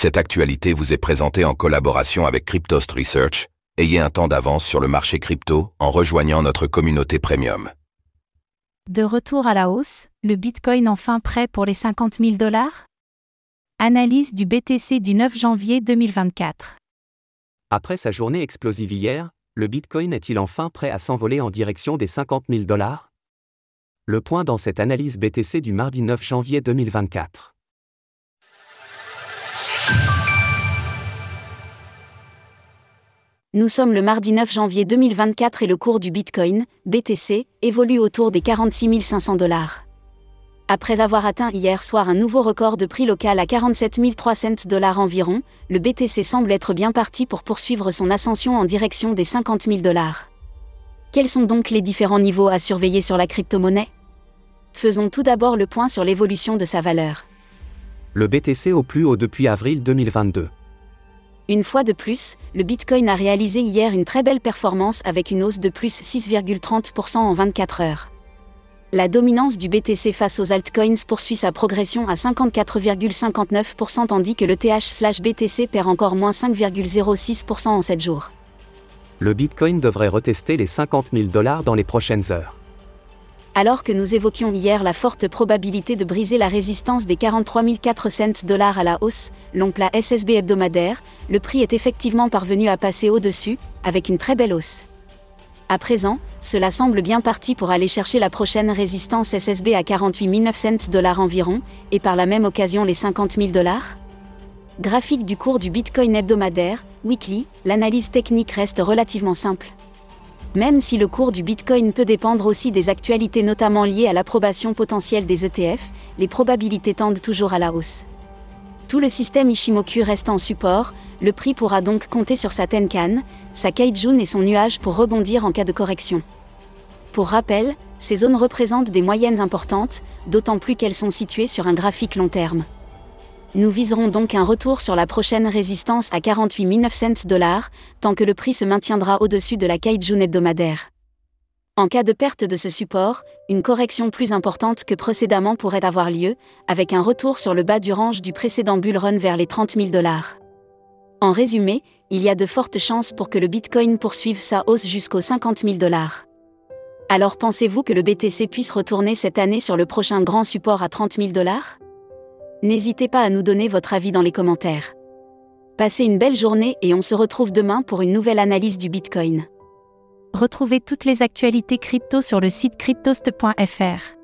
Cette actualité vous est présentée en collaboration avec Cryptost Research. Ayez un temps d'avance sur le marché crypto en rejoignant notre communauté premium. De retour à la hausse, le Bitcoin enfin prêt pour les 50 000 dollars? Analyse du BTC du 9 janvier 2024. Après sa journée explosive hier, le Bitcoin est-il enfin prêt à s'envoler en direction des 50 000 dollars? Le point dans cette analyse BTC du mardi 9 janvier 2024. Nous sommes le mardi 9 janvier 2024 et le cours du Bitcoin, BTC, évolue autour des 46 500 dollars. Après avoir atteint hier soir un nouveau record de prix local à 47 300 dollars environ, le BTC semble être bien parti pour poursuivre son ascension en direction des 50 000 dollars. Quels sont donc les différents niveaux à surveiller sur la crypto-monnaie? Faisons tout d'abord le point sur l'évolution de sa valeur. Le BTC au plus haut depuis avril 2022. Une fois de plus, le Bitcoin a réalisé hier une très belle performance avec une hausse de plus 6,30% en 24 heures. La dominance du BTC face aux altcoins poursuit sa progression à 54,59% tandis que le TH/BTC perd encore moins 5,06% en 7 jours. Le Bitcoin devrait retester les 50 000 dollars dans les prochaines heures. Alors que nous évoquions hier la forte probabilité de briser la résistance des 43 400 dollars à la hausse, l'oncle SSB hebdomadaire, le prix est effectivement parvenu à passer au-dessus, avec une très belle hausse. À présent, cela semble bien parti pour aller chercher la prochaine résistance SSB à 48 900 dollars environ, et par la même occasion les 50 000 dollars Graphique du cours du Bitcoin hebdomadaire, weekly, l'analyse technique reste relativement simple. Même si le cours du Bitcoin peut dépendre aussi des actualités notamment liées à l'approbation potentielle des ETF, les probabilités tendent toujours à la hausse. Tout le système Ishimoku reste en support, le prix pourra donc compter sur sa Tenkan, sa Kaijun et son nuage pour rebondir en cas de correction. Pour rappel, ces zones représentent des moyennes importantes, d'autant plus qu'elles sont situées sur un graphique long terme. Nous viserons donc un retour sur la prochaine résistance à 48 900 dollars, tant que le prix se maintiendra au-dessus de la Kaijun hebdomadaire. En cas de perte de ce support, une correction plus importante que précédemment pourrait avoir lieu, avec un retour sur le bas du range du précédent bull run vers les 30 000 dollars. En résumé, il y a de fortes chances pour que le Bitcoin poursuive sa hausse jusqu'aux 50 000 dollars. Alors pensez-vous que le BTC puisse retourner cette année sur le prochain grand support à 30 000 dollars? N'hésitez pas à nous donner votre avis dans les commentaires. Passez une belle journée et on se retrouve demain pour une nouvelle analyse du Bitcoin. Retrouvez toutes les actualités crypto sur le site cryptost.fr.